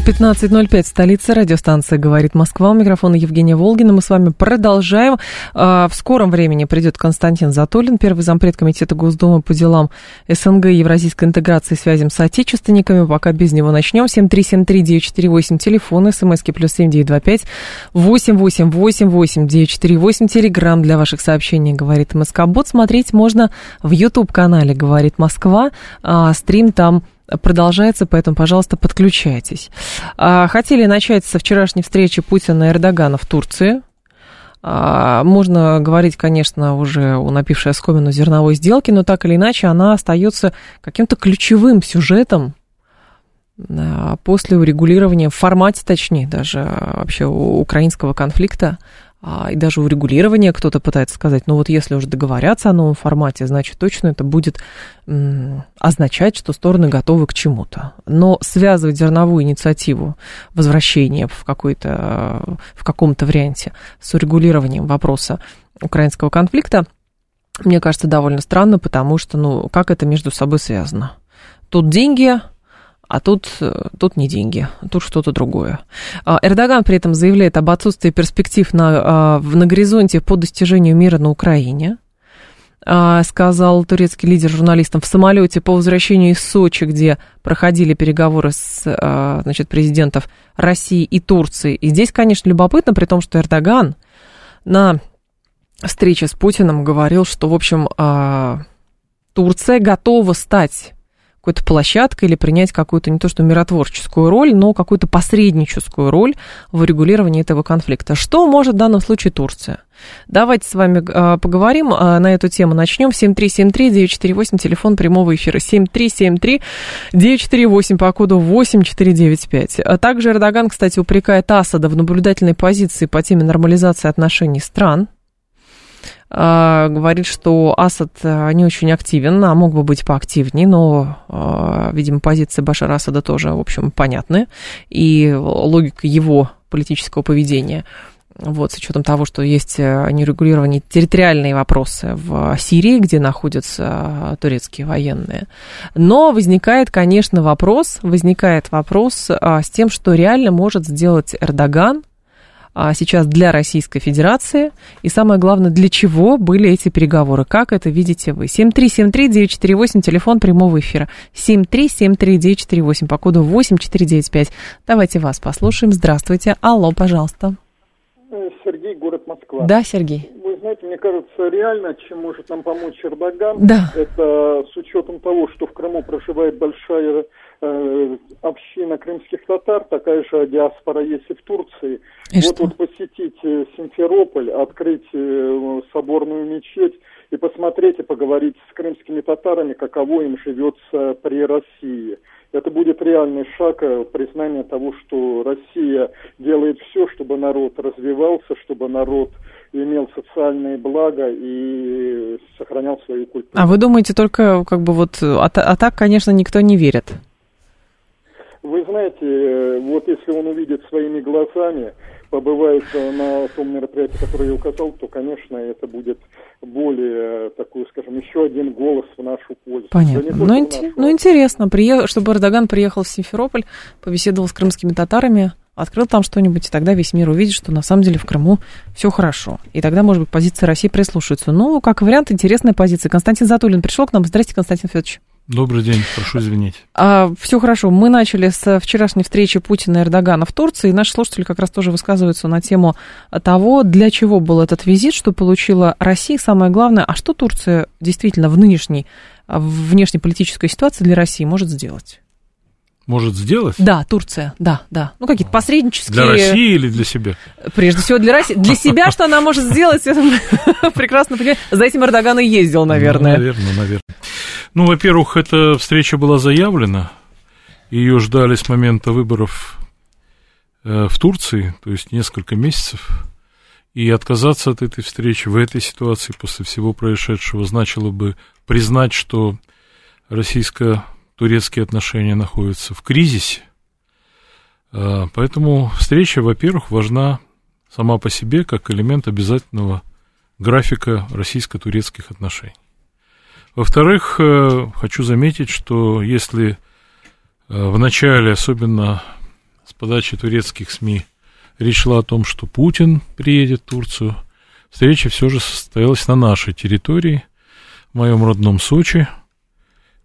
15.05, столица, радиостанция «Говорит Москва». У микрофона Евгения Волгина. Мы с вами продолжаем. А, в скором времени придет Константин Затулин, первый зампред Комитета Госдумы по делам СНГ и евразийской интеграции и связям с отечественниками. Пока без него начнем. 7373948, телефон, смски плюс 7925 888 948, телеграмм для ваших сообщений «Говорит Москва-бот». Смотреть можно в YouTube-канале «Говорит Москва». А, стрим там продолжается, поэтому, пожалуйста, подключайтесь. А, хотели начать со вчерашней встречи Путина и Эрдогана в Турции. А, можно говорить, конечно, уже у напившей оскомину зерновой сделки, но так или иначе она остается каким-то ключевым сюжетом а, после урегулирования, в формате, точнее, даже вообще украинского конфликта и даже урегулирование кто-то пытается сказать, ну вот если уже договорятся о новом формате, значит точно это будет означать, что стороны готовы к чему-то. Но связывать зерновую инициативу возвращения в, какой-то, в каком-то варианте с урегулированием вопроса украинского конфликта, мне кажется, довольно странно, потому что, ну, как это между собой связано? Тут деньги, а тут, э, тут не деньги, тут что-то другое. А, Эрдоган при этом заявляет об отсутствии перспектив на, а, на горизонте по достижению мира на Украине. А, сказал турецкий лидер журналистам в самолете по возвращению из Сочи, где проходили переговоры с значит, президентов России и Турции. И здесь, конечно, любопытно, при том, что Эрдоган на встрече с Путиным говорил, что, в общем, Турция готова стать какой-то площадкой или принять какую-то не то что миротворческую роль, но какую-то посредническую роль в урегулировании этого конфликта. Что может в данном случае Турция? Давайте с вами э, поговорим э, на эту тему. Начнем. 7373-948, телефон прямого эфира. 7373-948 по коду 8495. А также Эрдоган, кстати, упрекает Асада в наблюдательной позиции по теме нормализации отношений стран. А, говорит, что Асад э, не очень активен, а мог бы быть поактивнее, но, а, видимо, позиции Башара Асада тоже, в общем, понятны, и логика его политического поведения вот, с учетом того, что есть э, нерегулированные территориальные вопросы в Сирии, где находятся турецкие военные. Но возникает, конечно, вопрос, возникает вопрос с тем, что реально может сделать Эрдоган сейчас для Российской Федерации? И самое главное, для чего были эти переговоры? Как это видите вы? 7373948, телефон прямого эфира. 7373948, по коду 8495. Давайте вас послушаем. Здравствуйте. Алло, пожалуйста. Сергей, город Москва. Да, Сергей. Вы знаете, мне кажется, реально, чем может нам помочь Эрдоган, да. это с учетом того, что в Крыму проживает большая э, община крымских татар, такая же диаспора есть и в Турции. И вот, что? вот посетить э, Симферополь, открыть э, соборную мечеть и посмотреть и поговорить с крымскими татарами, каково им живется при России. Это будет реальный шаг э, признания того, что Россия делает все, чтобы народ развивался, чтобы народ имел социальные блага и сохранял свою культуру. А вы думаете только как бы вот, а, а так, конечно, никто не верит? Вы знаете, э, вот если он увидит своими глазами, побывает на том мероприятии, которое я указал, то, конечно, это будет более такой, скажем, еще один голос в нашу пользу. Понятно. Да ну, нашу. ну, интересно, приех... чтобы Эрдоган приехал в Симферополь, побеседовал с крымскими татарами, открыл там что-нибудь, и тогда весь мир увидит, что на самом деле в Крыму все хорошо. И тогда, может быть, позиция России прислушается. Ну, как вариант, интересная позиция. Константин Затулин пришел к нам. Здравствуйте, Константин Федорович. Добрый день, прошу извинить. А, все хорошо. Мы начали с вчерашней встречи Путина и Эрдогана в Турции. И наши слушатели как раз тоже высказываются на тему того, для чего был этот визит, что получила Россия. Самое главное, а что Турция действительно в нынешней внешнеполитической ситуации для России может сделать? может сделать? Да, Турция, да, да. Ну, какие-то посреднические... Для России или для себя? Прежде всего для России. Для себя, что она может сделать, прекрасно понимаю. За этим Эрдоган и ездил, наверное. Ну, наверное, наверное. Ну, во-первых, эта встреча была заявлена. Ее ждали с момента выборов э, в Турции, то есть несколько месяцев. И отказаться от этой встречи в этой ситуации после всего происшедшего значило бы признать, что российско-турецкие отношения находятся в кризисе. А, поэтому встреча, во-первых, важна сама по себе как элемент обязательного графика российско-турецких отношений. Во-вторых, э, хочу заметить, что если э, в начале, особенно с подачи турецких СМИ, речь шла о том, что Путин приедет в Турцию, встреча все же состоялась на нашей территории, в моем родном Сочи.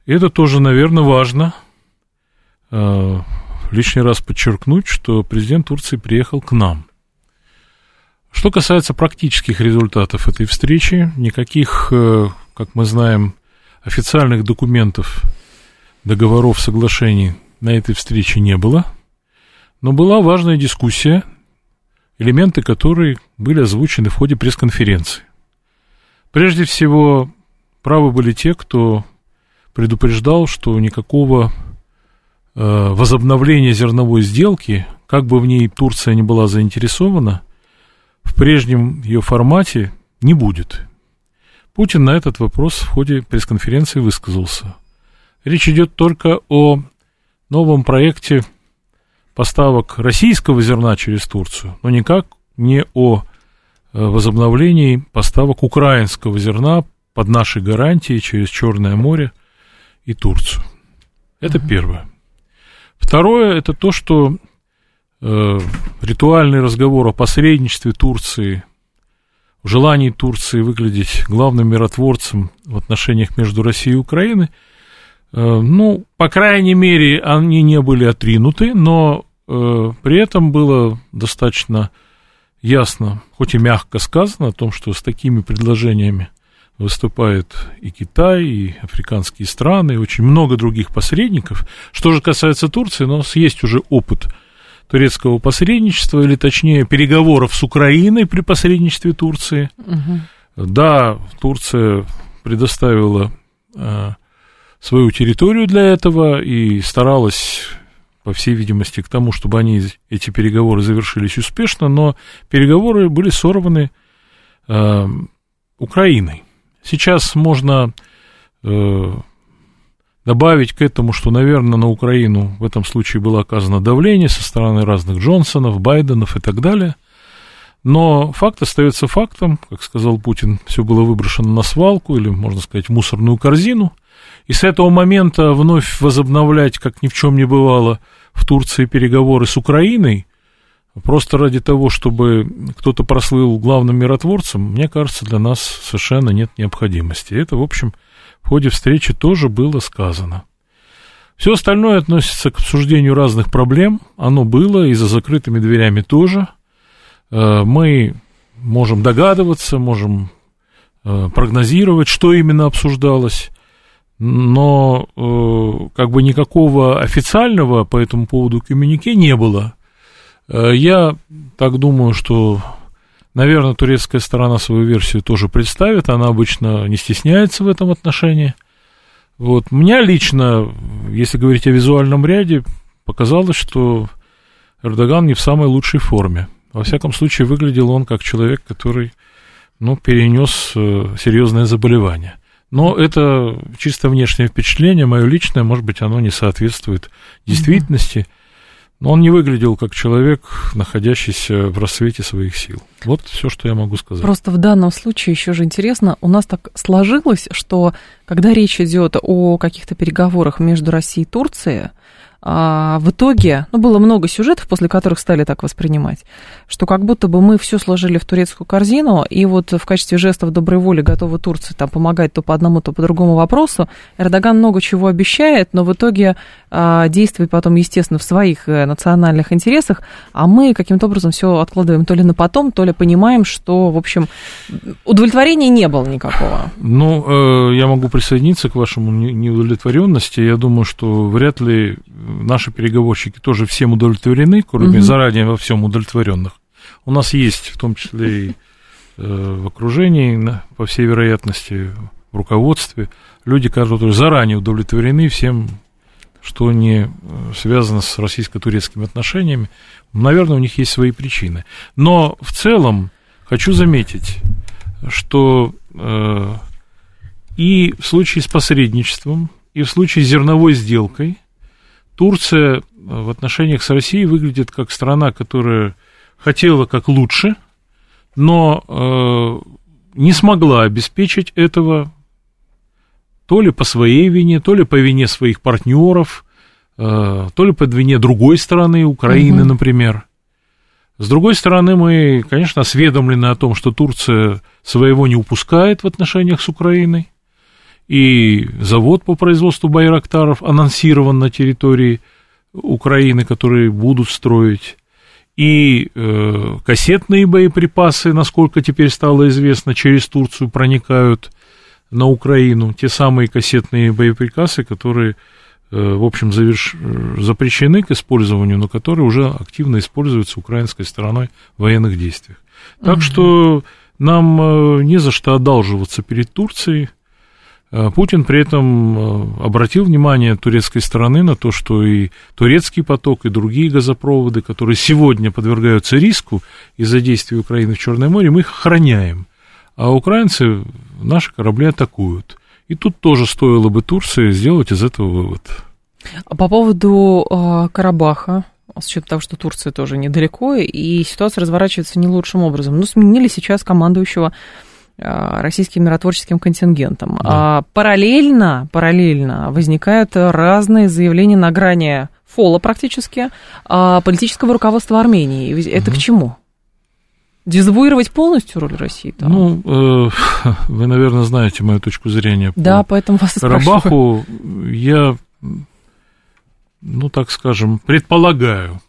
И это тоже, наверное, важно э, лишний раз подчеркнуть, что президент Турции приехал к нам – что касается практических результатов этой встречи, никаких, как мы знаем, официальных документов, договоров, соглашений на этой встрече не было. Но была важная дискуссия, элементы которой были озвучены в ходе пресс-конференции. Прежде всего, правы были те, кто предупреждал, что никакого э, возобновления зерновой сделки, как бы в ней Турция не была заинтересована – в прежнем ее формате не будет. Путин на этот вопрос в ходе пресс-конференции высказался. Речь идет только о новом проекте поставок российского зерна через Турцию, но никак не о э, возобновлении поставок украинского зерна под нашей гарантией через Черное море и Турцию. Это uh-huh. первое. Второе, это то, что э, ритуальный разговор о посредничестве Турции, в желании Турции выглядеть главным миротворцем в отношениях между Россией и Украиной, э, ну, по крайней мере, они не были отринуты, но э, при этом было достаточно ясно, хоть и мягко сказано о том, что с такими предложениями выступает и Китай, и африканские страны, и очень много других посредников. Что же касается Турции, у нас есть уже опыт – турецкого посредничества, или точнее переговоров с Украиной при посредничестве Турции. Угу. Да, Турция предоставила э, свою территорию для этого и старалась, по всей видимости, к тому, чтобы они, эти переговоры завершились успешно, но переговоры были сорваны э, Украиной. Сейчас можно э, Добавить к этому, что, наверное, на Украину в этом случае было оказано давление со стороны разных Джонсонов, Байденов и так далее. Но факт остается фактом, как сказал Путин, все было выброшено на свалку или, можно сказать, в мусорную корзину. И с этого момента вновь возобновлять, как ни в чем не бывало, в Турции переговоры с Украиной, просто ради того, чтобы кто-то прослыл главным миротворцем, мне кажется, для нас совершенно нет необходимости. Это, в общем, в ходе встречи тоже было сказано. Все остальное относится к обсуждению разных проблем. Оно было и за закрытыми дверями тоже. Э, мы можем догадываться, можем э, прогнозировать, что именно обсуждалось, но э, как бы никакого официального по этому поводу коммюнике не было. Я так думаю, что Наверное, турецкая сторона свою версию тоже представит, она обычно не стесняется в этом отношении. Вот. Меня лично, если говорить о визуальном ряде, показалось, что Эрдоган не в самой лучшей форме. Во всяком случае, выглядел он как человек, который ну, перенес э, серьезное заболевание. Но это чисто внешнее впечатление, мое личное, может быть, оно не соответствует действительности. Mm-hmm. Но он не выглядел как человек, находящийся в рассвете своих сил. Вот все, что я могу сказать. Просто в данном случае еще же интересно, у нас так сложилось, что когда речь идет о каких-то переговорах между Россией и Турцией, а, в итоге, ну, было много сюжетов, после которых стали так воспринимать, что как будто бы мы все сложили в турецкую корзину, и вот в качестве жестов доброй воли готовы Турции там помогать то по одному, то по другому вопросу. Эрдоган много чего обещает, но в итоге действует потом, естественно, в своих э, национальных интересах, а мы каким-то образом все откладываем то ли на потом, то ли понимаем, что, в общем, удовлетворения не было никакого. Ну, э, я могу присоединиться к вашему неудовлетворенности. Я думаю, что вряд ли наши переговорщики тоже всем удовлетворены, кроме угу. заранее во всем удовлетворенных. У нас есть, в том числе и э, в окружении, по всей вероятности, в руководстве, люди, которые заранее удовлетворены всем, что не э, связано с российско-турецкими отношениями. Наверное, у них есть свои причины. Но в целом хочу заметить, что э, и в случае с посредничеством, и в случае с зерновой сделкой Турция в отношениях с Россией выглядит как страна, которая хотела как лучше, но э, не смогла обеспечить этого то ли по своей вине, то ли по вине своих партнеров, э, то ли по вине другой стороны, Украины, угу. например. С другой стороны, мы, конечно, осведомлены о том, что Турция своего не упускает в отношениях с Украиной, и завод по производству байрактаров анонсирован на территории Украины, которые будут строить, и э, кассетные боеприпасы, насколько теперь стало известно, через Турцию проникают на Украину, те самые кассетные боеприпасы, которые, э, в общем, заверш... запрещены к использованию, но которые уже активно используются украинской стороной в военных действиях. Так угу. что нам э, не за что одалживаться перед Турцией. Э, Путин при этом э, обратил внимание турецкой стороны на то, что и турецкий поток, и другие газопроводы, которые сегодня подвергаются риску из-за действий Украины в Черное море, мы их охраняем. А украинцы наши корабли атакуют. И тут тоже стоило бы Турции сделать из этого вывод. А по поводу э, Карабаха, с учетом того, что Турция тоже недалеко, и ситуация разворачивается не лучшим образом. Ну, сменили сейчас командующего Э, российским миротворческим контингентом. Да. А параллельно, параллельно возникают разные заявления на грани фола практически а, политического руководства Армении. Это угу. к чему? Дезавуировать полностью роль России? Там? Ну, э, вы, наверное, знаете мою точку зрения. По да, поэтому вас Карабаху я, ну, так скажем, предполагаю,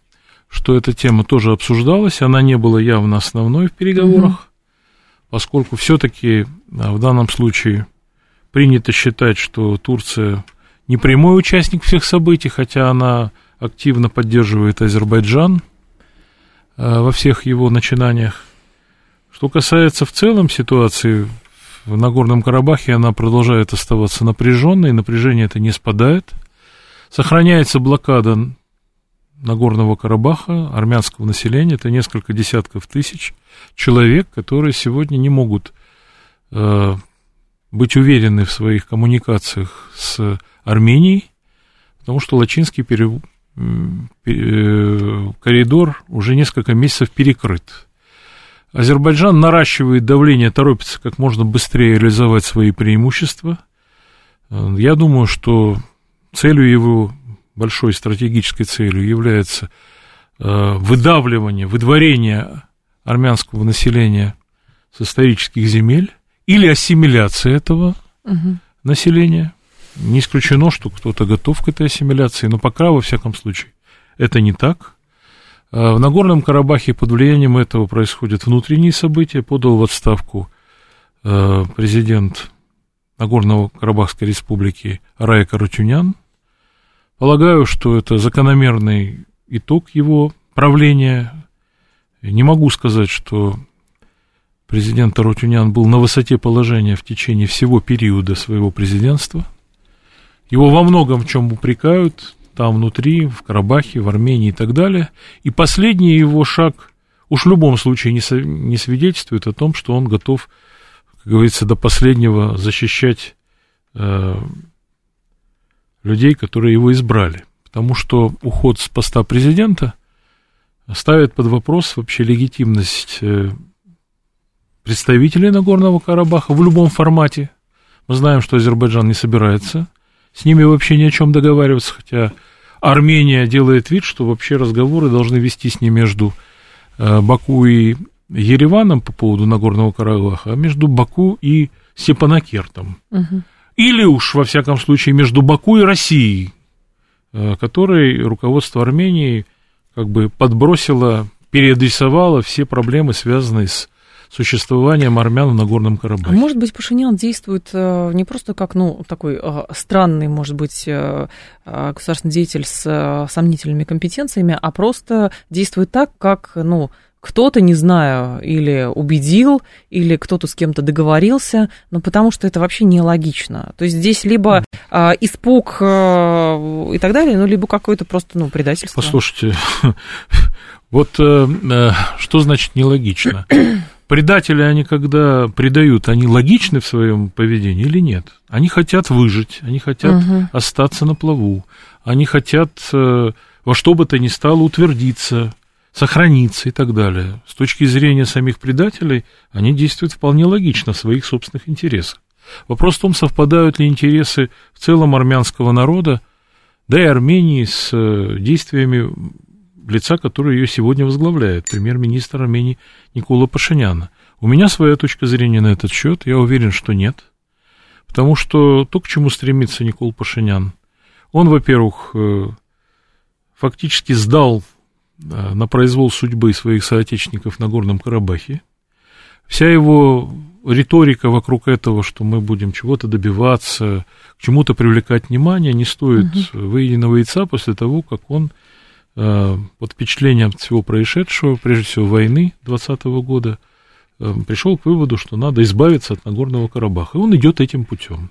что эта тема тоже обсуждалась, она не была явно основной в переговорах. Угу поскольку все-таки а, в данном случае принято считать, что Турция не прямой участник всех событий, хотя она активно поддерживает Азербайджан во всех его начинаниях. Что касается в целом ситуации в Нагорном Карабахе, она продолжает оставаться напряженной, напряжение это не спадает. Сохраняется блокада Нагорного Карабаха, армянского населения, это несколько десятков тысяч человек, которые сегодня не могут э, быть уверены в своих коммуникациях с Арменией, потому что Лачинский пере, э, коридор уже несколько месяцев перекрыт. Азербайджан наращивает давление, торопится как можно быстрее реализовать свои преимущества. Э, я думаю, что целью его большой стратегической целью является э, выдавливание, выдворение армянского населения с исторических земель или ассимиляция этого угу. населения. Не исключено, что кто-то готов к этой ассимиляции, но пока, во всяком случае, это не так. Э, в Нагорном Карабахе под влиянием этого происходят внутренние события. Подал в отставку э, президент Нагорного Карабахской республики Рая Карачунян. Полагаю, что это закономерный итог его правления. Не могу сказать, что президент Тарутюнян был на высоте положения в течение всего периода своего президентства. Его во многом в чем упрекают, там внутри, в Карабахе, в Армении и так далее. И последний его шаг уж в любом случае не, со, не свидетельствует о том, что он готов, как говорится, до последнего защищать э, людей, которые его избрали. Потому что уход с поста президента ставит под вопрос вообще легитимность э, представителей Нагорного Карабаха в любом формате. Мы знаем, что Азербайджан не собирается с ними вообще ни о чем договариваться, хотя Армения делает вид, что вообще разговоры должны вестись не между э, Баку и Ереваном по поводу Нагорного Карабаха, а между Баку и Степанакертом. Угу или уж, во всяком случае, между Баку и Россией, э, которой руководство Армении как бы подбросило, переадресовало все проблемы, связанные с существованием армян в Нагорном Карабахе. А может быть, Пашинян действует э, не просто как, ну, такой э, странный, может быть, государственный деятель с сомнительными компетенциями, а просто действует так, как, ну, кто-то, не знаю, или убедил, или кто-то с кем-то договорился, но потому что это вообще нелогично. То есть здесь либо э, испуг э, и так далее, ну, либо какое-то просто, ну, предательство. Послушайте, вот э, э, что значит нелогично? предатели, они когда предают, они логичны в своем поведении или нет? Они хотят выжить, они хотят угу. остаться на плаву, они хотят э, во что бы то ни стало утвердиться, сохраниться и так далее. С точки зрения самих предателей, они действуют вполне логично в своих собственных интересах. Вопрос в том, совпадают ли интересы в целом армянского народа, да и Армении с э, действиями лица, который ее сегодня возглавляет, премьер-министр Армении Никола Пашиняна. У меня своя точка зрения на этот счет, я уверен, что нет. Потому что то, к чему стремится Никол Пашинян, он, во-первых, э, фактически сдал э, на произвол судьбы своих соотечественников на Горном Карабахе. Вся его риторика вокруг этого, что мы будем чего-то добиваться, к чему-то привлекать внимание, не стоит угу. выеденного яйца после того, как он под впечатлением всего происшедшего, прежде всего войны 2020 года, э, пришел к выводу, что надо избавиться от Нагорного Карабаха. И он идет этим путем.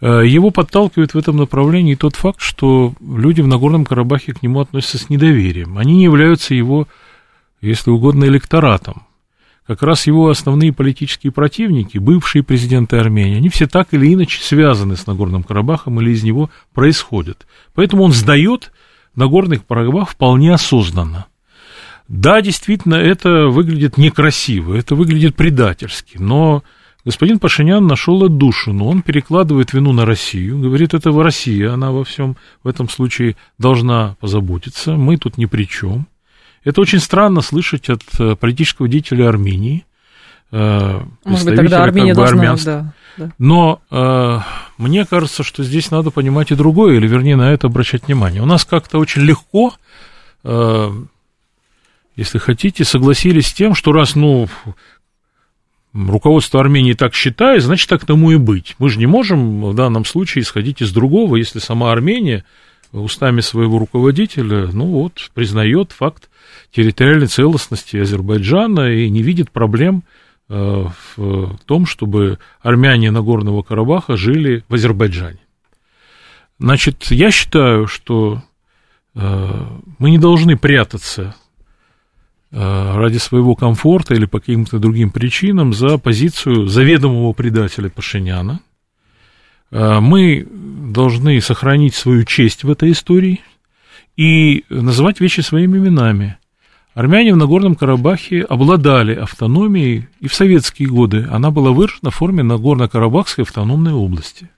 Э, его подталкивает в этом направлении тот факт, что люди в Нагорном Карабахе к нему относятся с недоверием. Они не являются его, если угодно, электоратом как раз его основные политические противники, бывшие президенты Армении, они все так или иначе связаны с Нагорным Карабахом или из него происходят. Поэтому он сдает Нагорный Карабах вполне осознанно. Да, действительно, это выглядит некрасиво, это выглядит предательски, но господин Пашинян нашел отдушину, он перекладывает вину на Россию, говорит, это Россия, она во всем в этом случае должна позаботиться, мы тут ни при чем. Это очень странно слышать от э, политического деятеля Армении. Э, Может быть, тогда Армения как бы, должна, да, Но э, мне кажется, что здесь надо понимать и другое, или вернее на это обращать внимание. У нас как-то очень легко, э, если хотите, согласились с тем, что раз, ну, руководство Армении так считает, значит, так тому и быть. Мы же не можем в данном случае исходить из другого, если сама Армения устами своего руководителя, ну вот, признает факт территориальной целостности Азербайджана и не видит проблем в том, чтобы армяне Нагорного Карабаха жили в Азербайджане. Значит, я считаю, что э, мы не должны прятаться э, ради своего комфорта или по каким-то другим причинам за позицию заведомого предателя Пашиняна. Мы должны сохранить свою честь в этой истории и называть вещи своими именами. Армяне в Нагорном Карабахе обладали автономией, и в советские годы она была выражена в форме Нагорно-Карабахской автономной области.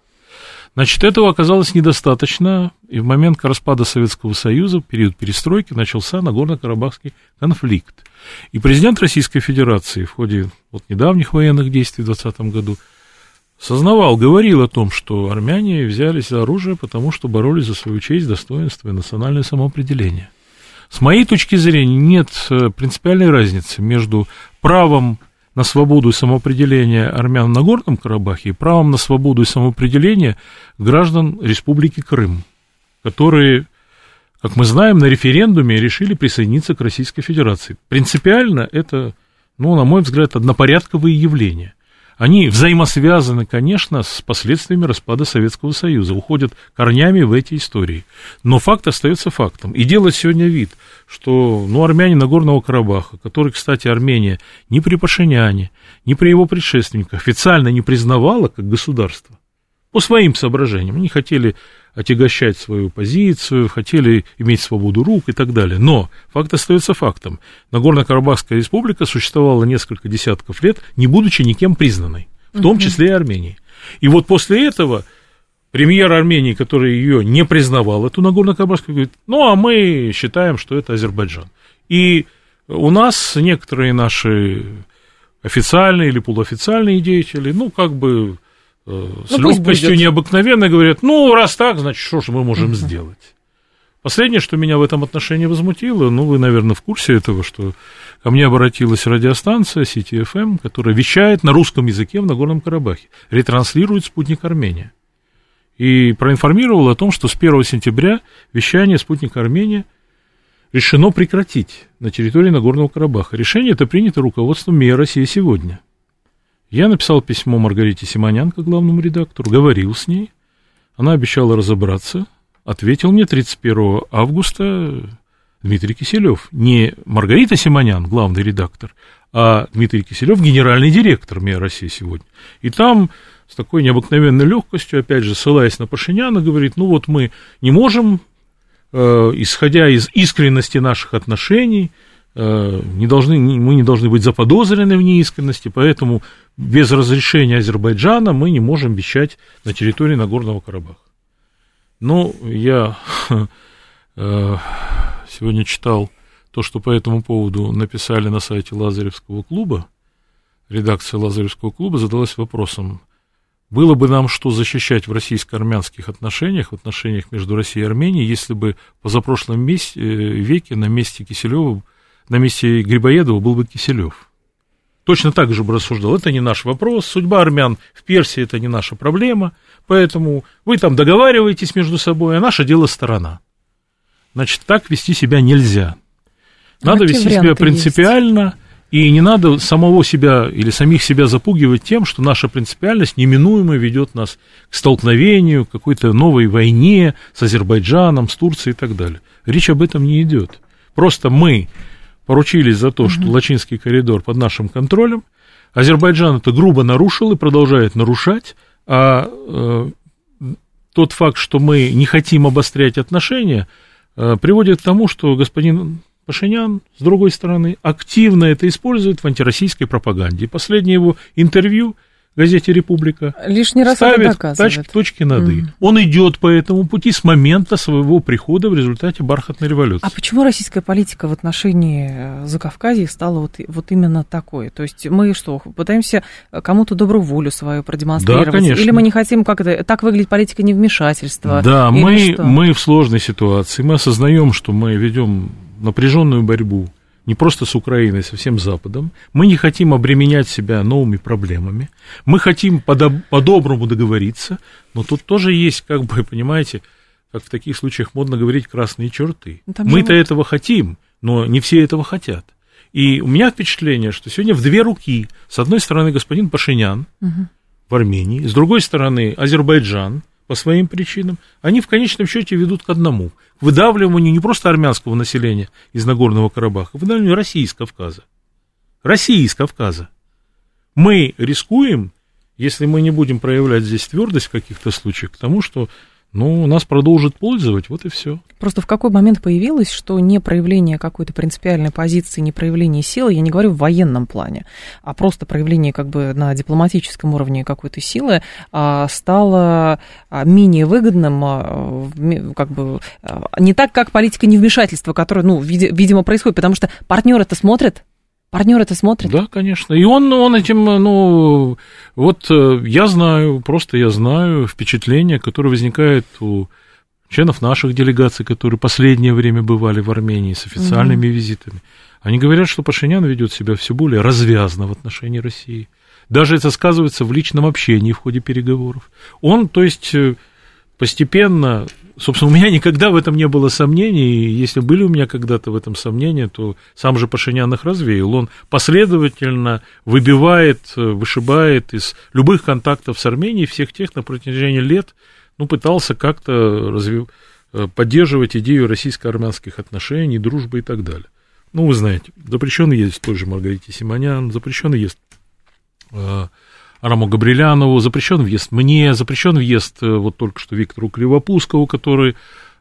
Значит, этого оказалось недостаточно, и в момент распада Советского Союза, период перестройки, начался Нагорно-Карабахский конфликт. И президент Российской Федерации в ходе вот недавних военных действий в 2020 году сознавал, говорил о том, что армяне взялись за оружие, потому что боролись за свою честь, достоинство и национальное самоопределение. С моей точки зрения нет э, принципиальной разницы между правом на свободу и самоопределение армян на Горном Карабахе и правом на свободу и самоопределение граждан Республики Крым, которые, как мы знаем, на референдуме решили присоединиться к Российской Федерации. Принципиально это, ну, на мой взгляд, однопорядковые явления – они взаимосвязаны, конечно, с последствиями распада Советского Союза, уходят корнями в эти истории. Но факт остается фактом. И делать сегодня вид, что ну, армяне Нагорного Карабаха, который, кстати, Армения ни при Пашиняне, ни при его предшественниках официально не признавала как государство, по своим соображениям. Они хотели отягощать свою позицию, хотели иметь свободу рук и так далее. Но факт остается фактом. Нагорно-Карабахская республика существовала несколько десятков лет, не будучи никем признанной, в том числе и Арменией. И вот после этого премьер Армении, который ее не признавал, эту Нагорно-Карабахскую, говорит, ну, а мы считаем, что это Азербайджан. И у нас некоторые наши официальные или полуофициальные деятели, ну, как бы с ну, легкостью необыкновенной говорят, ну, раз так, значит, что же мы можем uh-huh. сделать? Последнее, что меня в этом отношении возмутило, ну, вы, наверное, в курсе этого, что ко мне обратилась радиостанция CTFM, которая вещает на русском языке в Нагорном Карабахе, ретранслирует «Спутник Армения». И проинформировал о том, что с 1 сентября вещание «Спутник Армения» решено прекратить на территории Нагорного Карабаха. Решение это принято руководством МИА России сегодня – я написал письмо Маргарите Симонян, как главному редактору, говорил с ней. Она обещала разобраться. Ответил мне 31 августа Дмитрий Киселев. Не Маргарита Симонян, главный редактор, а Дмитрий Киселев генеральный директор МИА России сегодня. И там с такой необыкновенной легкостью, опять же, ссылаясь на Пашиняна, говорит, ну вот мы не можем, э, исходя из искренности наших отношений, не должны, мы не должны быть заподозрены в неискренности, поэтому без разрешения Азербайджана мы не можем вещать на территории Нагорного Карабаха. Ну, я э, сегодня читал то, что по этому поводу написали на сайте Лазаревского клуба, редакция Лазаревского клуба задалась вопросом, было бы нам что защищать в российско-армянских отношениях, в отношениях между Россией и Арменией, если бы позапрошлом месте, э, веке на месте Киселева, на месте Грибоедова был бы Киселев. Точно так же бы рассуждал. Это не наш вопрос. Судьба армян в Персии это не наша проблема. Поэтому вы там договариваетесь между собой, а наше дело сторона. Значит, так вести себя нельзя. Надо вести себя принципиально, есть? и не надо самого себя или самих себя запугивать тем, что наша принципиальность неминуемо ведет нас к столкновению, к какой-то новой войне с Азербайджаном, с Турцией и так далее. Речь об этом не идет. Просто мы поручились за то, что Лачинский коридор под нашим контролем. Азербайджан это грубо нарушил и продолжает нарушать, а э, тот факт, что мы не хотим обострять отношения, э, приводит к тому, что господин Пашинян, с другой стороны, активно это использует в антироссийской пропаганде. последнее его интервью газете «Республика» Лишний раз ставит тачки, точки над «и». Mm. Он идет по этому пути с момента своего прихода в результате бархатной революции. А почему российская политика в отношении э, Закавказья стала вот, вот именно такой? То есть мы что, пытаемся кому-то добрую волю свою продемонстрировать? Да, конечно. Или мы не хотим, как это, так выглядит политика невмешательства? Да, мы, мы в сложной ситуации, мы осознаем, что мы ведем напряженную борьбу не просто с Украиной, а со всем Западом. Мы не хотим обременять себя новыми проблемами. Мы хотим по-доброму договориться, но тут тоже есть, как бы, понимаете, как в таких случаях модно говорить, красные черты. Ну, Мы-то же... этого хотим, но не все этого хотят. И у меня впечатление, что сегодня в две руки, с одной стороны, господин Пашинян угу. в Армении, с другой стороны, Азербайджан – по своим причинам, они в конечном счете ведут к одному, к выдавливанию не просто армянского населения из Нагорного Карабаха, а выдавливанию России из Кавказа. России из Кавказа. Мы рискуем, если мы не будем проявлять здесь твердость в каких-то случаях, к тому, что ну, нас продолжат пользовать, вот и все. Просто в какой момент появилось, что не проявление какой-то принципиальной позиции, не проявление силы, я не говорю в военном плане, а просто проявление как бы на дипломатическом уровне какой-то силы а, стало а, менее выгодным, а, как бы не так, как политика невмешательства, которая, ну, видимо, происходит, потому что партнеры-то смотрят, Партнер это смотрит? Да, конечно. И он, он этим, ну, вот э, я знаю, просто я знаю впечатление, которое возникает у членов наших делегаций, которые последнее время бывали в Армении с официальными угу. визитами. Они говорят, что Пашинян ведет себя все более развязно в отношении России. Даже это сказывается в личном общении в ходе переговоров. Он, то есть, э, постепенно Собственно, у меня никогда в этом не было сомнений, и если были у меня когда-то в этом сомнения, то сам же Пашинян их развеял. Он последовательно выбивает, вышибает из любых контактов с Арменией всех тех на протяжении лет, ну, пытался как-то развив... поддерживать идею российско-армянских отношений, дружбы и так далее. Ну, вы знаете, запрещен есть той же Маргарите Симонян, запрещен есть э, Раму Габрилянову, запрещен въезд мне, запрещен въезд э, вот только что Виктору Кривопускову, который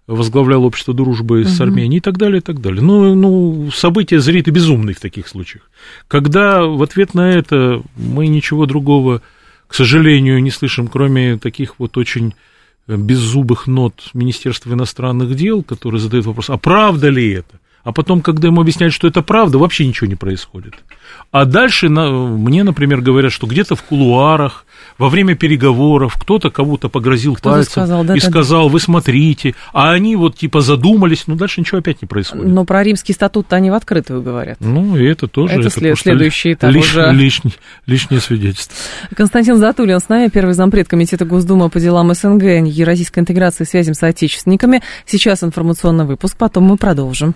возглавлял общество дружбы угу. с Арменией и так далее, и так далее. Ну, ну, события зрит и безумные в таких случаях. Когда в ответ на это мы ничего другого, к сожалению, не слышим, кроме таких вот очень беззубых нот Министерства иностранных дел, которые задают вопрос, а правда ли это? А потом, когда ему объясняют, что это правда, вообще ничего не происходит. А дальше на, мне, например, говорят, что где-то в кулуарах, во время переговоров кто-то кого-то погрозил кто пальцем сказал, да, и да, сказал, вы смотрите, а они вот типа задумались, ну дальше ничего опять не происходит. Но про римский статут-то они в открытую говорят. Ну, и это тоже. Это, это след, следующий этап лиш, уже. Лишний, лишнее свидетельство. Константин Затулин с нами, первый зампред Комитета Госдумы по делам СНГ, Евразийской интеграции и связям с отечественниками. Сейчас информационный выпуск, потом мы продолжим.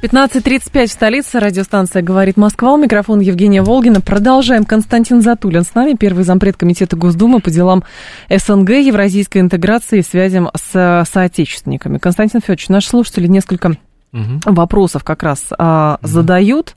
15.35 в столице. Радиостанция «Говорит Москва». У микрофона Евгения Волгина. Продолжаем. Константин Затулин с нами, первый зампред Комитета Госдумы по делам СНГ, евразийской интеграции и связям с соотечественниками. Константин Федорович, наши слушатели несколько угу. вопросов как раз а, угу. задают.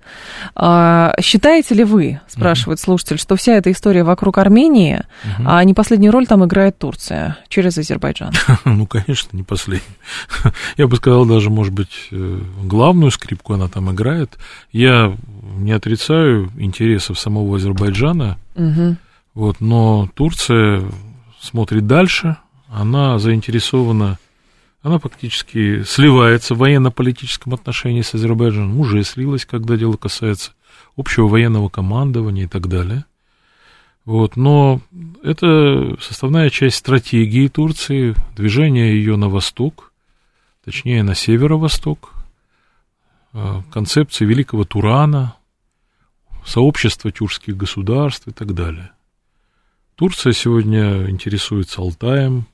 А, считаете ли вы, спрашивает угу. слушатель, что вся эта история вокруг Армении, угу. а не последнюю роль там играет Турция через Азербайджан? Ну, конечно, не последнюю. Я бы сказал, даже, может быть, э, главную скрипку она там играет. Я не отрицаю интересов самого Азербайджана, угу. вот, но Турция смотрит дальше, она заинтересована она фактически сливается в военно-политическом отношении с Азербайджаном, уже слилась, когда дело касается общего военного командования и так далее. Вот, но это составная часть стратегии Турции, движение ее на восток, точнее на северо-восток, а, концепция великого Турана, сообщества тюркских государств и так далее. Турция сегодня интересуется Алтаем,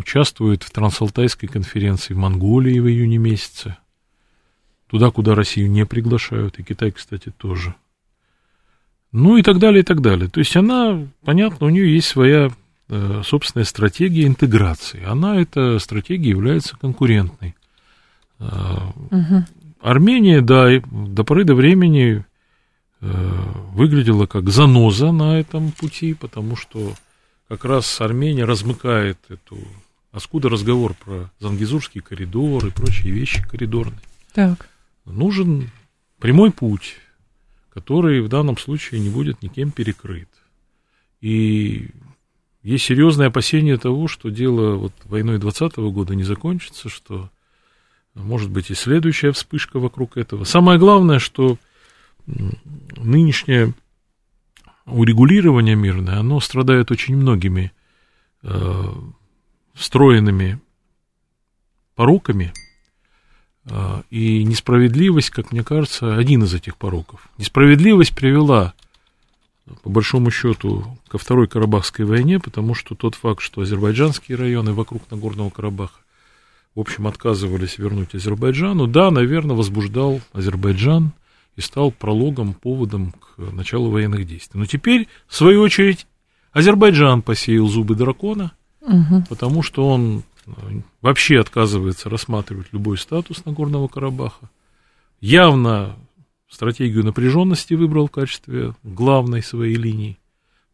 участвует в Трансалтайской конференции в Монголии в июне месяце. Туда, куда Россию не приглашают, и Китай, кстати, тоже. Ну и так далее, и так далее. То есть она, понятно, у нее есть своя э, собственная стратегия интеграции. Она, эта стратегия, является конкурентной. Угу. Армения, да, до поры до времени э, выглядела как заноза на этом пути, потому что как раз Армения размыкает эту... Откуда разговор про Зангизурский коридор и прочие вещи коридорные? Так. Нужен прямой путь, который в данном случае не будет никем перекрыт. И есть серьезное опасение того, что дело вот войной 2020 года не закончится, что может быть и следующая вспышка вокруг этого. Самое главное, что нынешняя урегулирование мирное, оно страдает очень многими э, встроенными пороками, э, и несправедливость, как мне кажется, один из этих пороков. Несправедливость привела, по большому счету, ко Второй Карабахской войне, потому что тот факт, что азербайджанские районы вокруг Нагорного Карабаха, в общем, отказывались вернуть Азербайджану, да, наверное, возбуждал Азербайджан и стал прологом, поводом к началу военных действий. Но теперь, в свою очередь, Азербайджан посеял зубы дракона, угу. потому что он э, вообще отказывается рассматривать любой статус Нагорного Карабаха. Явно стратегию напряженности выбрал в качестве главной своей линии.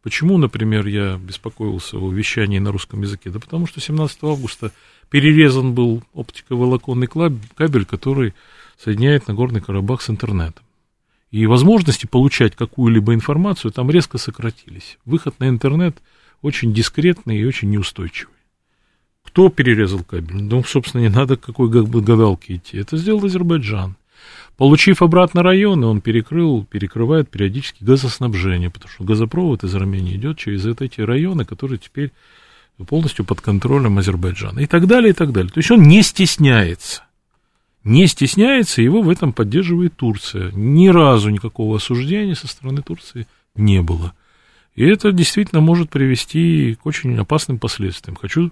Почему, например, я беспокоился о вещании на русском языке? Да потому что 17 августа перерезан был оптиковолоконный кабель, который соединяет Нагорный Карабах с интернетом и возможности получать какую-либо информацию там резко сократились. Выход на интернет очень дискретный и очень неустойчивый. Кто перерезал кабель? Ну, собственно, не надо какой гадалке идти. Это сделал Азербайджан. Получив обратно районы, он перекрыл, перекрывает периодически газоснабжение, потому что газопровод из Армении идет через эти районы, которые теперь полностью под контролем Азербайджана. И так далее, и так далее. То есть он не стесняется не стесняется, его в этом поддерживает Турция. Ни разу никакого осуждения со стороны Турции не было. И это действительно может привести к очень опасным последствиям. Хочу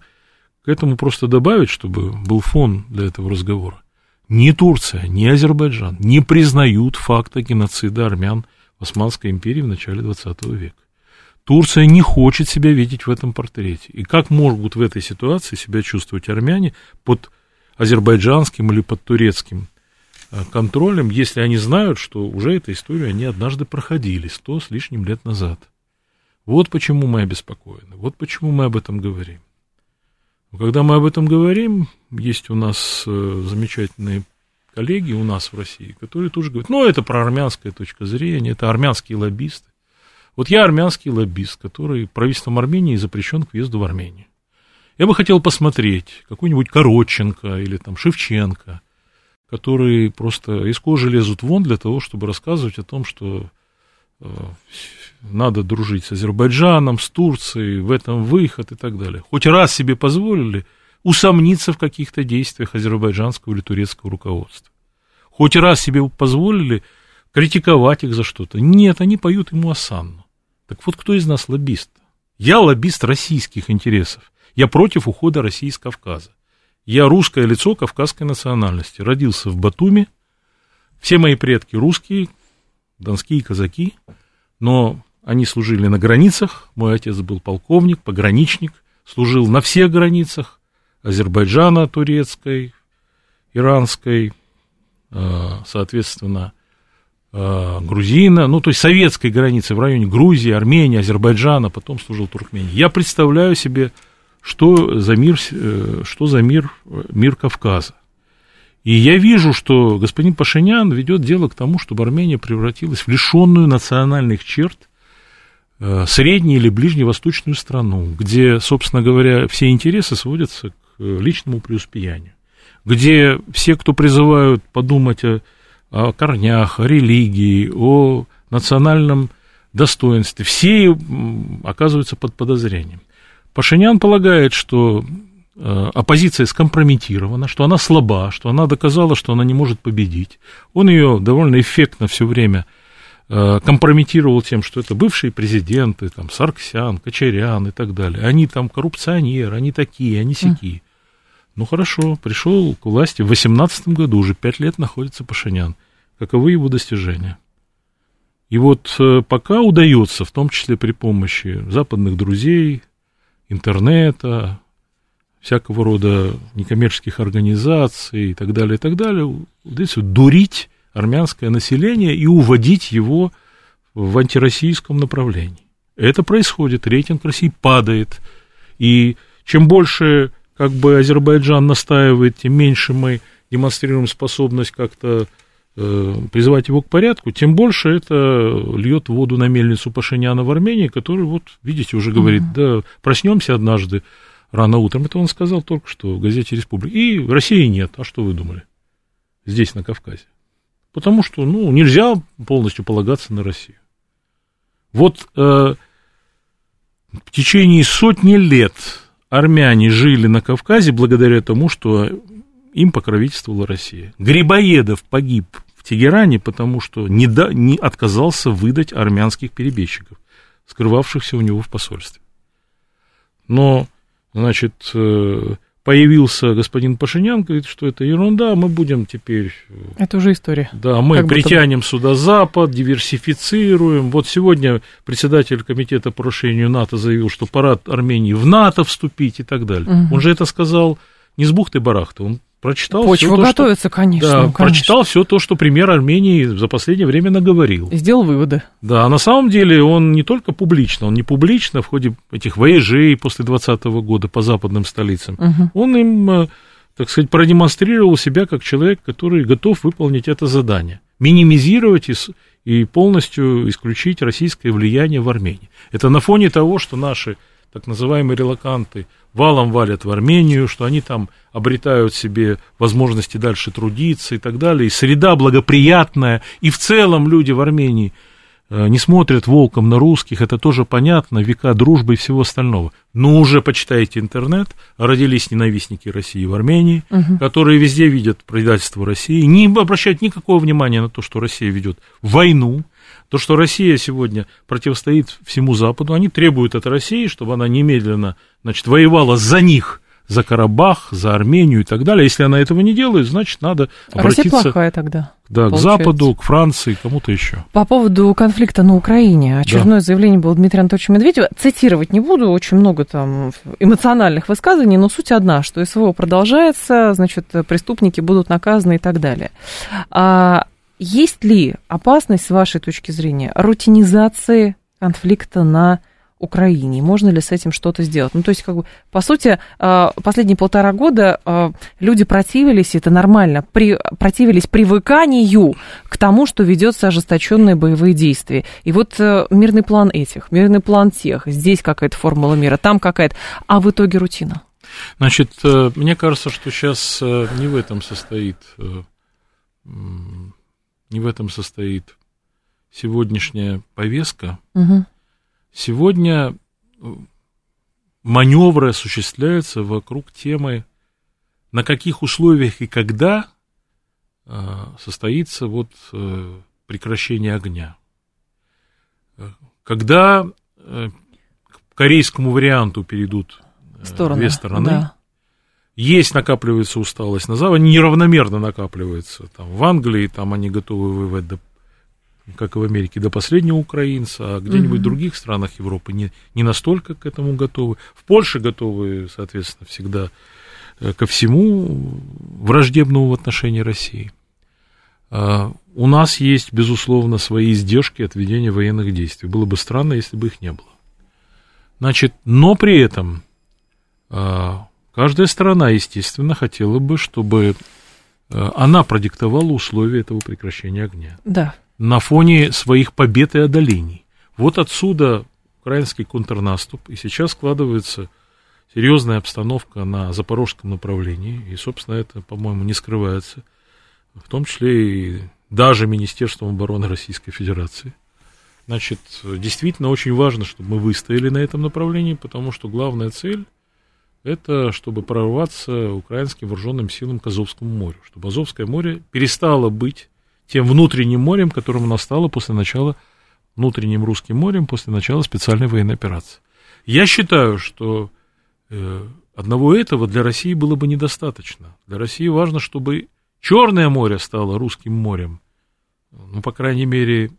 к этому просто добавить, чтобы был фон для этого разговора. Ни Турция, ни Азербайджан не признают факта геноцида армян в Османской империи в начале 20 века. Турция не хочет себя видеть в этом портрете. И как могут в этой ситуации себя чувствовать армяне под азербайджанским или под турецким э, контролем, если они знают, что уже эту историю они однажды проходили сто с лишним лет назад. Вот почему мы обеспокоены, вот почему мы об этом говорим. Когда мы об этом говорим, есть у нас э, замечательные коллеги у нас в России, которые тоже говорят, ну, это про армянская точка зрения, это армянские лоббисты. Вот я армянский лоббист, который правительством Армении запрещен к въезду в Армению. Я бы хотел посмотреть какой-нибудь Коротченко или там Шевченко, которые просто из кожи лезут вон для того, чтобы рассказывать о том, что надо дружить с Азербайджаном, с Турцией, в этом выход и так далее. Хоть раз себе позволили усомниться в каких-то действиях азербайджанского или турецкого руководства. Хоть раз себе позволили критиковать их за что-то. Нет, они поют ему осанну. Так вот, кто из нас лоббист? Я лоббист российских интересов. Я против ухода России с Кавказа. Я русское лицо кавказской национальности. Родился в Батуми. Все мои предки русские, донские казаки, но они служили на границах. Мой отец был полковник, пограничник, служил на всех границах Азербайджана, турецкой, иранской, э, соответственно, э, Грузина, ну, то есть советской границы в районе Грузии, Армении, Азербайджана, потом служил Туркмении. Я представляю себе, что за мир, э, что за мир, мир Кавказа. И я вижу, что господин Пашинян ведет дело к тому, чтобы Армения превратилась в лишенную национальных черт среднюю или ближневосточную страну, где, собственно говоря, все интересы сводятся к личному преуспеянию, где все, кто призывают подумать о, о корнях, о религии, о национальном достоинстве, все оказываются под подозрением. Пашинян полагает, что э, оппозиция скомпрометирована, что она слаба, что она доказала, что она не может победить. Он ее довольно эффектно все время э, компрометировал тем, что это бывшие президенты, там, Сарксян, Кочарян и так далее. Они там коррупционеры, они такие, они сякие. Ну хорошо, пришел к власти в 2018 году, уже пять лет находится Пашинян. Каковы его достижения? И вот э, пока удается, в том числе при помощи западных друзей, интернета, всякого рода некоммерческих организаций и так далее, и так далее, удается дурить армянское население и уводить его в антироссийском направлении. Это происходит, рейтинг России падает, и чем больше как бы Азербайджан настаивает, тем меньше мы демонстрируем способность как-то э, призывать его к порядку, тем больше это льет воду на мельницу Пашиняна в Армении, который, вот, видите, уже говорит, угу. да, проснемся однажды рано утром. Это он сказал только что в газете «Республика». И России нет. А что вы думали? Здесь, на Кавказе. Потому что, ну, нельзя полностью полагаться на Россию. Вот э, в течение сотни лет армяне жили на Кавказе благодаря тому, что им покровительствовала Россия. Грибоедов погиб в Тегеране, потому что не, да, не отказался выдать армянских перебежчиков, скрывавшихся у него в посольстве. Но, значит, э, появился господин Пашинян, говорит, что это ерунда, мы будем теперь... Э, это уже история. Да, мы как притянем будто... сюда Запад, диверсифицируем. Вот сегодня председатель комитета по расширению НАТО заявил, что пора Армении в НАТО вступить и так далее. Угу. Он же это сказал не с бухты-барахты, он прочитал Почва все готовится, то, что, конечно, да, конечно. прочитал все то, что премьер Армении за последнее время наговорил. И сделал выводы. Да, на самом деле он не только публично, он не публично в ходе этих воежей после 2020 года по западным столицам, угу. он им, э, так сказать, продемонстрировал себя как человек, который готов выполнить это задание. Минимизировать и, и полностью исключить российское влияние в Армении. Это на фоне того, что наши так называемые релаканты валом валят в Армению, что они там обретают себе возможности дальше трудиться и так далее. И среда благоприятная, и в целом люди в Армении э, не смотрят волком на русских, это тоже понятно, века дружбы и всего остального. Но уже почитайте интернет, родились ненавистники России в Армении, угу. которые везде видят предательство России, не обращают никакого внимания на то, что Россия ведет войну, то, что Россия сегодня противостоит всему Западу, они требуют от России, чтобы она немедленно значит, воевала за них, за Карабах, за Армению и так далее. Если она этого не делает, значит, надо обратиться... Россия плохая тогда. Да, получается. к Западу, к Франции, кому-то еще. По поводу конфликта на Украине. Очередное да. заявление было Дмитрия Анатольевича Медведева. Цитировать не буду, очень много там эмоциональных высказываний, но суть одна, что СВО продолжается, значит, преступники будут наказаны и так далее. А есть ли опасность, с вашей точки зрения, рутинизации конфликта на Украине? Можно ли с этим что-то сделать? Ну, то есть, как бы, по сути, а, последние полтора года а, люди противились, это нормально, при, противились привыканию к тому, что ведется ожесточенные боевые действия. И вот э, мирный план этих, мирный план тех, здесь какая-то формула мира, там какая-то, а в итоге рутина. Значит, э, мне кажется, что сейчас э, не в этом состоит не в этом состоит сегодняшняя повестка. Угу. Сегодня э, маневры осуществляются вокруг темы, на каких условиях и когда э, состоится вот э, прекращение огня. Когда к корейскому варианту перейдут Стороны, две стороны, да. Есть, накапливается усталость на Западе, неравномерно накапливается. Там, в Англии там они готовы воевать, до, как и в Америке, до последнего украинца, а где-нибудь mm-hmm. в других странах Европы не, не настолько к этому готовы. В Польше готовы, соответственно, всегда э, ко всему враждебному в отношении России. А, у нас есть, безусловно, свои издержки от ведения военных действий. Было бы странно, если бы их не было. Значит, но при этом а, каждая сторона, естественно, хотела бы, чтобы а, она продиктовала условия этого прекращения огня. Да. На фоне своих побед и одолений. Вот отсюда украинский контрнаступ, и сейчас складывается серьезная обстановка на запорожском направлении, и, собственно, это, по-моему, не скрывается, в том числе и даже Министерством обороны Российской Федерации. Значит, действительно очень важно, чтобы мы выстояли на этом направлении, потому что главная цель – это чтобы прорваться украинским вооруженным силам к Азовскому морю, чтобы Азовское море перестало быть тем внутренним морем, которым оно стало после начала внутренним русским морем, после начала специальной военной операции. Я считаю, что э, одного этого для России было бы недостаточно. Для России важно, чтобы Черное море стало русским морем. Ну, по крайней мере,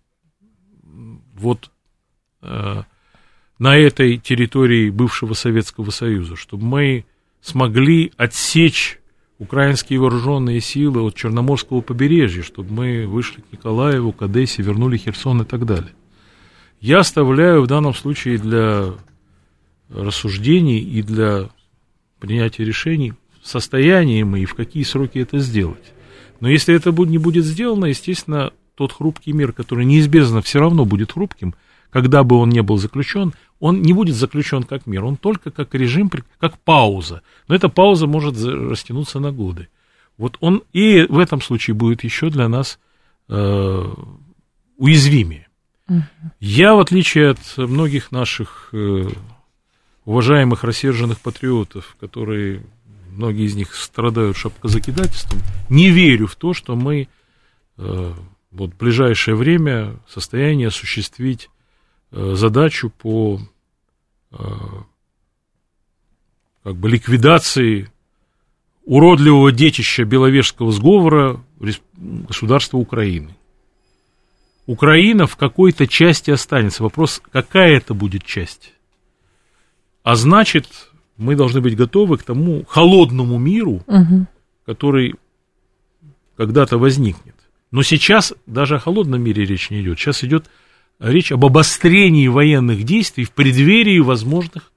вот э, на этой территории бывшего Советского Союза, чтобы мы смогли отсечь украинские вооруженные силы от Черноморского побережья, чтобы мы вышли к Николаеву, к Одессе, вернули Херсон и так далее. Я оставляю в данном случае для рассуждений и для принятия решений, в состоянии мы и в какие сроки это сделать. Но если это не будет сделано, естественно, тот хрупкий мир, который неизбежно все равно будет хрупким, когда бы он не был заключен, он не будет заключен как мир, он только как режим, как пауза. Но эта пауза может растянуться на годы. Вот он и в этом случае будет еще для нас э, уязвимее. Угу. Я, в отличие от многих наших э, уважаемых рассерженных патриотов, которые многие из них страдают шапкозакидательством, не верю в то, что мы э, вот в ближайшее время в состоянии осуществить задачу по э, как бы ликвидации уродливого детища Беловежского сговора государства Украины. Украина в какой-то части останется. Вопрос, какая это будет часть? А значит, мы должны быть готовы к тому холодному миру, угу. который когда-то возникнет. Но сейчас даже о холодном мире речь не идет. Сейчас идет речь об обострении военных действий в преддверии возможных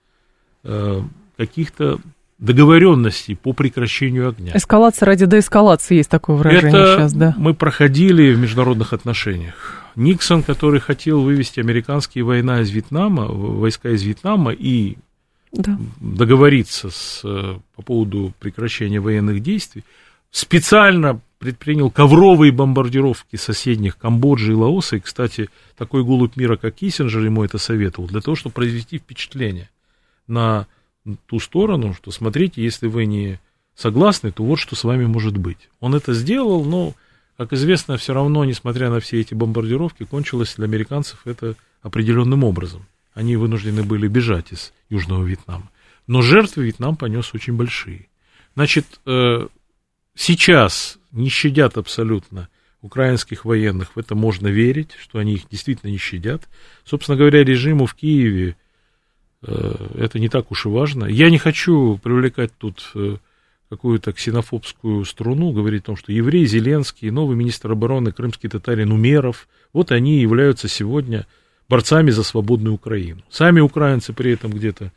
э, каких-то договоренностей по прекращению огня. Эскалация ради деэскалации есть такое выражение Это сейчас, да. Мы проходили в международных отношениях. Никсон, который хотел вывести американские война из Вьетнама, войска из Вьетнама и да. договориться с, э, по поводу прекращения военных действий, специально предпринял ковровые бомбардировки соседних Камбоджи и Лаоса. И, кстати, такой голубь мира, как Киссинджер, ему это советовал, для того, чтобы произвести впечатление на ту сторону, что смотрите, если вы не согласны, то вот что с вами может быть. Он это сделал, но, как известно, все равно, несмотря на все эти бомбардировки, кончилось для американцев это определенным образом. Они вынуждены были бежать из Южного Вьетнама. Но жертвы Вьетнам понес очень большие. Значит, э, сейчас не щадят абсолютно украинских военных, в это можно верить, что они их действительно не щадят. Собственно говоря, режиму в Киеве э, это не так уж и важно. Я не хочу привлекать тут э, какую-то ксенофобскую струну, говорить о том, что еврей Зеленский, новый министр обороны, крымский татарин Умеров, вот они являются сегодня борцами за свободную Украину. Сами украинцы при этом где-то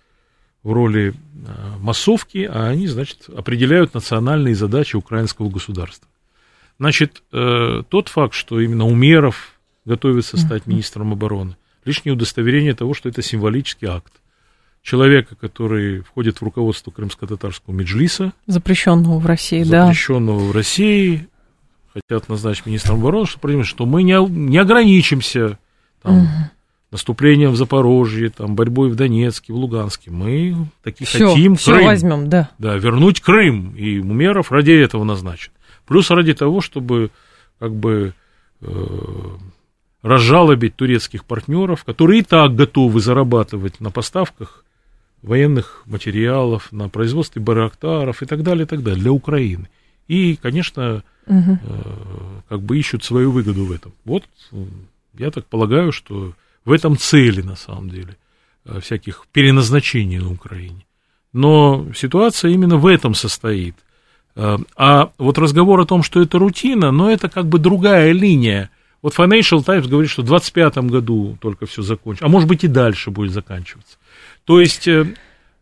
в роли а, массовки, а они, значит, определяют национальные задачи украинского государства. Значит, э, тот факт, что именно Умеров готовится стать министром обороны, лишнее удостоверение того, что это символический акт человека, который входит в руководство крымско-татарского меджлиса. Запрещенного в России, запрещенного да. Запрещенного в России. Хотят назначить министром обороны, чтобы что мы не, не ограничимся там, угу наступлением в Запорожье, там, борьбой в Донецке, в Луганске. Мы таки всё, хотим всё Крым. возьмем, да. Да, вернуть Крым. И Умеров ради этого назначен. Плюс ради того, чтобы как бы э, разжалобить турецких партнеров, которые и так готовы зарабатывать на поставках военных материалов, на производстве барактаров и так далее, и так далее для Украины. И, конечно, угу. как бы ищут свою выгоду в этом. Вот я так полагаю, что в этом цели на самом деле всяких переназначений на Украине. Но ситуация именно в этом состоит. А вот разговор о том, что это рутина, но это как бы другая линия. Вот Financial Times говорит, что в 2025 году только все закончится, а может быть и дальше будет заканчиваться. То есть э,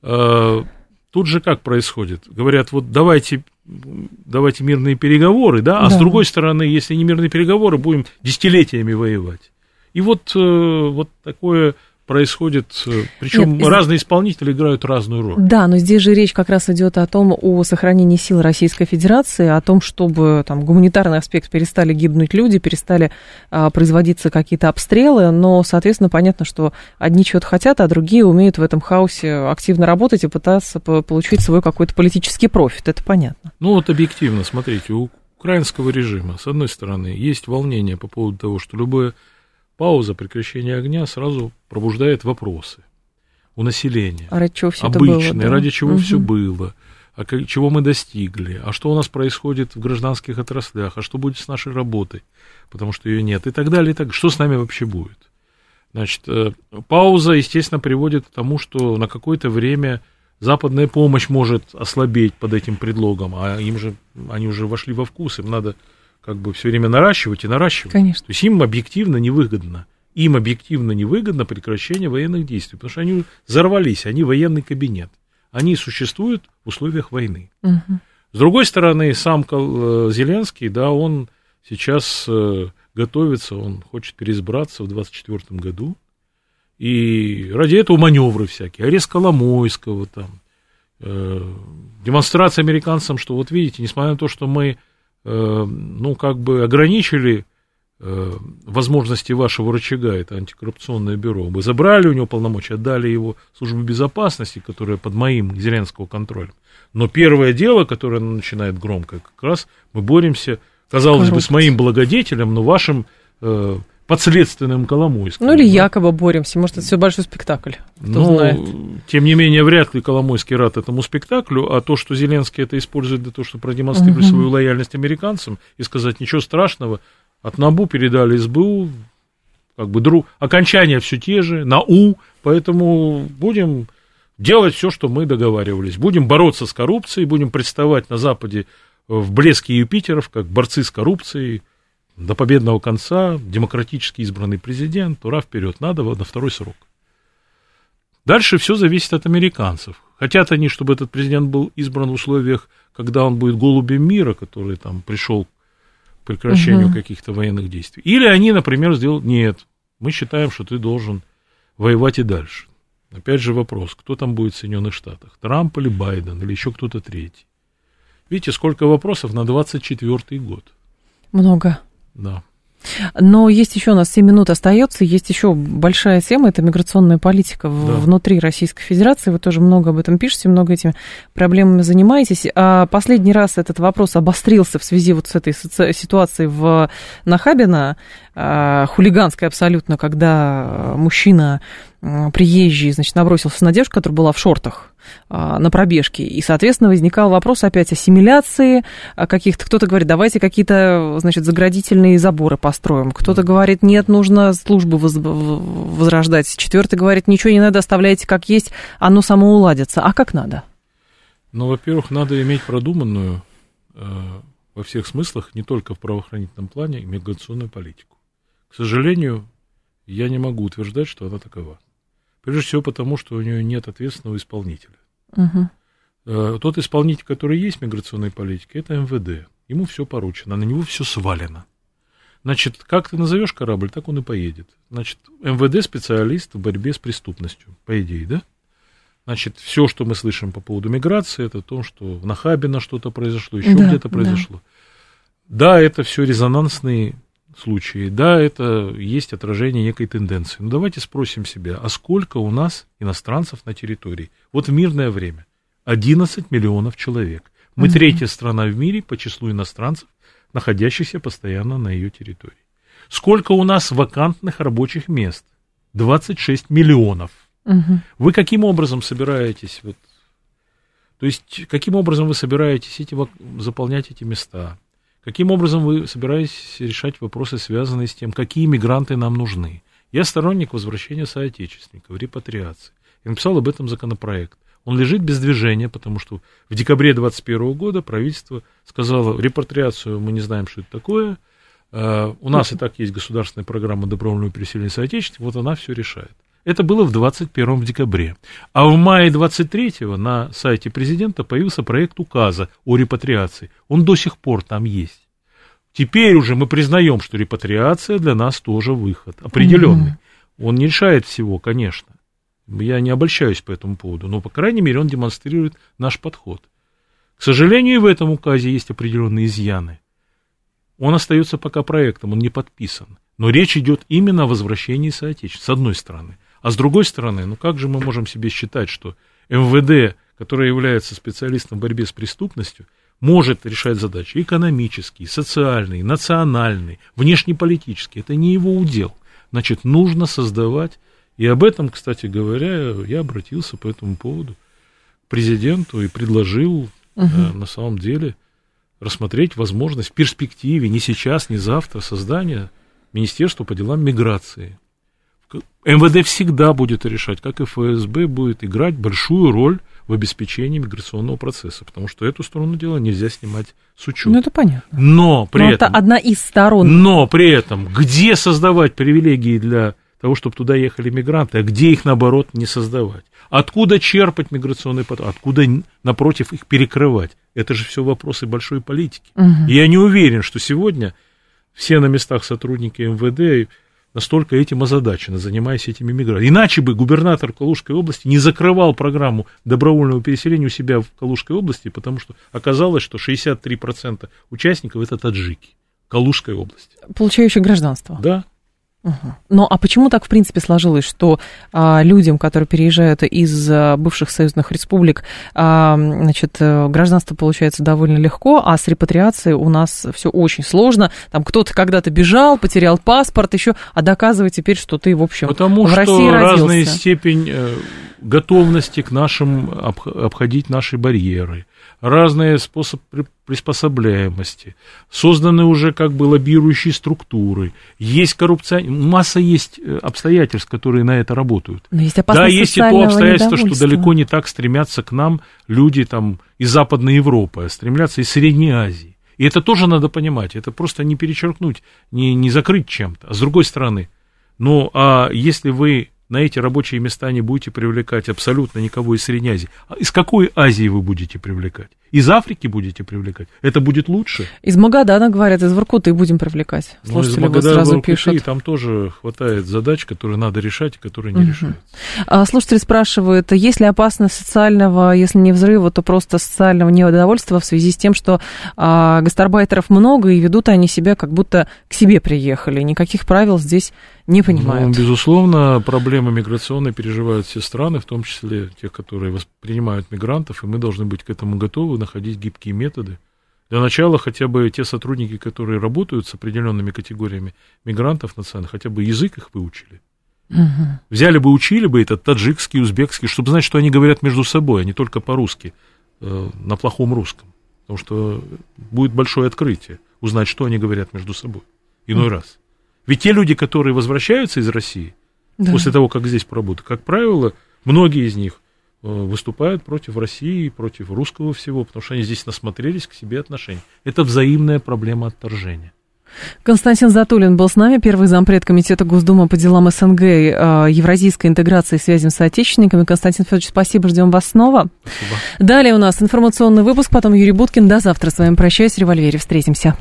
э, тут же как происходит? Говорят, вот давайте, давайте мирные переговоры, да, а да. с другой стороны, если не мирные переговоры, будем десятилетиями воевать. И вот, э, вот такое происходит, э, причем Нет, разные исполнители играют разную роль. Да, но здесь же речь как раз идет о том, о сохранении сил Российской Федерации, о том, чтобы там гуманитарный аспект перестали гибнуть люди, перестали а, производиться какие-то обстрелы, но, соответственно, понятно, что одни чего-то хотят, а другие умеют в этом хаосе активно работать и пытаться получить свой какой-то политический профит, это понятно. Ну вот объективно, смотрите, у украинского режима, с одной стороны, есть волнение по поводу того, что любое пауза прекращения огня сразу пробуждает вопросы у населения. А ради чего все Обычные, это было, да? ради чего угу. все было, а как, чего мы достигли, а что у нас происходит в гражданских отраслях, а что будет с нашей работой, потому что ее нет, и так далее, и так Что с нами вообще будет? Значит, э, пауза, естественно, приводит к тому, что на какое-то время западная помощь может ослабеть под этим предлогом, а им же, они уже вошли во вкус, им надо как бы все время наращивать и наращивать. Конечно. То есть им объективно невыгодно. Им объективно невыгодно прекращение военных действий, потому что они взорвались, они военный кабинет. Они существуют в условиях войны. Угу. С другой стороны, сам э, Зеленский, да, он сейчас э, готовится, он хочет переизбраться в 2024 году. И ради этого маневры всякие, арест Коломойского, там, э, демонстрация американцам, что вот видите, несмотря на то, что мы ну, как бы ограничили э, возможности вашего рычага, это антикоррупционное бюро. Вы забрали у него полномочия, отдали его службе безопасности, которая под моим Зеленского контролем. Но первое дело, которое начинает громко, как раз мы боремся, казалось Коррупция. бы, с моим благодетелем, но вашим э, подследственным Коломойским. Ну или якобы боремся, может, это все большой спектакль, кто ну, знает. Тем не менее, вряд ли Коломойский рад этому спектаклю, а то, что Зеленский это использует для того, чтобы продемонстрировать угу. свою лояльность американцам и сказать, ничего страшного, от НАБУ передали СБУ, как бы друг, окончания все те же, на У, поэтому будем делать все, что мы договаривались. Будем бороться с коррупцией, будем представать на Западе в блеске Юпитеров, как борцы с коррупцией, до победного конца, демократически избранный президент, ура, вперед, надо на второй срок. Дальше все зависит от американцев. Хотят они, чтобы этот президент был избран в условиях, когда он будет голубем мира, который там пришел к прекращению угу. каких-то военных действий. Или они, например, сделают, нет, мы считаем, что ты должен воевать и дальше. Опять же вопрос, кто там будет в Соединенных Штатах, Трамп или Байден, или еще кто-то третий. Видите, сколько вопросов на 24 год. Много. Да. Но есть еще у нас 7 минут остается, есть еще большая тема, это миграционная политика да. внутри Российской Федерации. Вы тоже много об этом пишете, много этими проблемами занимаетесь. А последний раз этот вопрос обострился в связи вот с этой ситуацией в Нахабино, а, хулиганской абсолютно, когда мужчина приезжий, значит, набросился на девушку, которая была в шортах на пробежке. И, соответственно, возникал вопрос опять ассимиляции а, каких-то. Кто-то говорит, давайте какие-то, значит, заградительные заборы построим. Кто-то говорит, нет, нужно службу возрождать. Четвертый говорит, ничего не надо, оставляйте как есть, оно само уладится. А как надо? Ну, во-первых, надо иметь продуманную э, во всех смыслах, не только в правоохранительном плане, миграционную политику. К сожалению, я не могу утверждать, что она такова. Прежде всего потому, что у нее нет ответственного исполнителя. Угу. Тот исполнитель, который есть в миграционной политике, это МВД. Ему все поручено, на него все свалено. Значит, как ты назовешь корабль, так он и поедет. Значит, МВД специалист в борьбе с преступностью, по идее, да? Значит, все, что мы слышим по поводу миграции, это то, что в Нахабино что-то произошло, еще да, где-то произошло. Да. да, это все резонансные случаи, да, это есть отражение некой тенденции. Но давайте спросим себя, а сколько у нас иностранцев на территории? Вот в мирное время 11 миллионов человек. Мы угу. третья страна в мире по числу иностранцев, находящихся постоянно на ее территории. Сколько у нас вакантных рабочих мест? 26 миллионов. Мгм. Вы каким образом собираетесь, вот, то есть каким образом вы собираетесь эти, заполнять эти места? Каким образом вы собираетесь решать вопросы, связанные с тем, какие мигранты нам нужны? Я сторонник возвращения соотечественников, репатриации. Я написал об этом законопроект. Он лежит без движения, потому что в декабре 2021 года правительство сказало, репатриацию мы не знаем, что это такое. Э, У нас и так есть государственная программа добровольного переселения соотечественников, вот она все решает. Это было в 21 декабре. А в мае 23 на сайте президента появился проект указа о репатриации. Он до сих пор там есть. Теперь уже мы признаем, что репатриация для нас тоже выход определенный. Он не решает всего, конечно. Я не обольщаюсь по этому поводу, но, по крайней мере, он демонстрирует наш подход. К сожалению, и в этом указе есть определенные изъяны. Он остается пока проектом, он не подписан. Но речь идет именно о возвращении соотечественников, с одной стороны. А с другой стороны, ну как же мы можем себе считать, что МВД, которое является специалистом в борьбе с преступностью, может решать задачи экономические, социальные, национальные, внешнеполитические. Это не его удел. Значит, нужно создавать, и об этом, кстати говоря, я обратился по этому поводу к президенту и предложил э, на самом деле рассмотреть возможность в перспективе, не сейчас, не завтра, создания Министерства по делам миграции. МВД всегда будет решать, как и ФСБ будет играть большую роль в обеспечении миграционного процесса, потому что эту сторону дела нельзя снимать с учета. Ну, это понятно. Но при Но этом... это одна из сторон. Но при этом, где создавать привилегии для того, чтобы туда ехали мигранты, а где их, наоборот, не создавать? Откуда черпать миграционный поток? Откуда, напротив, их перекрывать? Это же все вопросы большой политики. И я не уверен, что сегодня все на местах сотрудники МВД настолько этим озадачены, занимаясь этими мигрантами. Иначе бы губернатор Калужской области не закрывал программу добровольного переселения у себя в Калужской области, потому что оказалось, что 63% участников это таджики Калужской области. Получающие гражданство. Да, Ну, а почему так, в принципе, сложилось, что а, людям, которые переезжают из а, бывших союзных республик, а, значит, э, гражданство получается довольно легко, а с репатриацией у нас все очень сложно. Там кто-то когда-то бежал, потерял паспорт еще, а доказывай теперь, что ты, в общем, Потому в что России разная родился. степень э, готовности к нашим обх- обходить наши барьеры, разный способ при- приспособляемости, созданы уже как бы лоббирующие структуры, есть коррупция, масса есть э, обстоятельств, которые на это работают. Но есть Да, есть и то обстоятельство, что далеко не так стремятся к нам люди там из Западной Европы, а стремятся из Средней Азии. И это тоже надо понимать, это просто не перечеркнуть, не, не закрыть чем-то. А с другой стороны, ну, а если вы на эти рабочие места не будете привлекать абсолютно никого из Средней Азии, а из какой Азии вы будете привлекать? Из Африки будете привлекать? Это будет лучше? Из Магадана, говорят, из Воркуты будем привлекать. Ну, из Слушатели вот сразу Воркуты, пишут. Там тоже хватает задач, которые надо решать и которые не Мгм. решаются. А, Слушатель спрашивает, есть ли опасность социального, если не взрыва, то просто социального неудовольствия в связи с тем, что а, гастарбайтеров много, и ведут они себя как будто к себе приехали. Никаких правил здесь не понимают. Ну, безусловно, проблемы миграционные переживают все страны, в том числе те, которые воспринимают мигрантов, и мы должны быть к этому готовы, находить гибкие методы. Для начала хотя бы те сотрудники, которые работают с определенными категориями мигрантов национальных, хотя бы язык их выучили. Мгм. Взяли бы, учили бы этот таджикский, узбекский, чтобы знать, что они говорят между собой, а не только по-русски, э, на плохом русском. Потому что будет большое открытие, узнать, что они говорят между собой. Иной раз. Ведь те люди, которые возвращаются из России, Да. после того, как здесь поработают, как правило, многие из них выступают против России, против русского всего, потому что они здесь насмотрелись к себе отношений. Это взаимная проблема отторжения. Константин Затулин был с нами, первый зампред Комитета Госдумы по делам СНГ, э, Евразийской интеграции и связям с соотечественниками. Константин Федорович, спасибо, ждем вас снова. Спасибо. Далее у нас информационный выпуск, потом Юрий Буткин. До завтра с вами прощаюсь, в револьвере встретимся.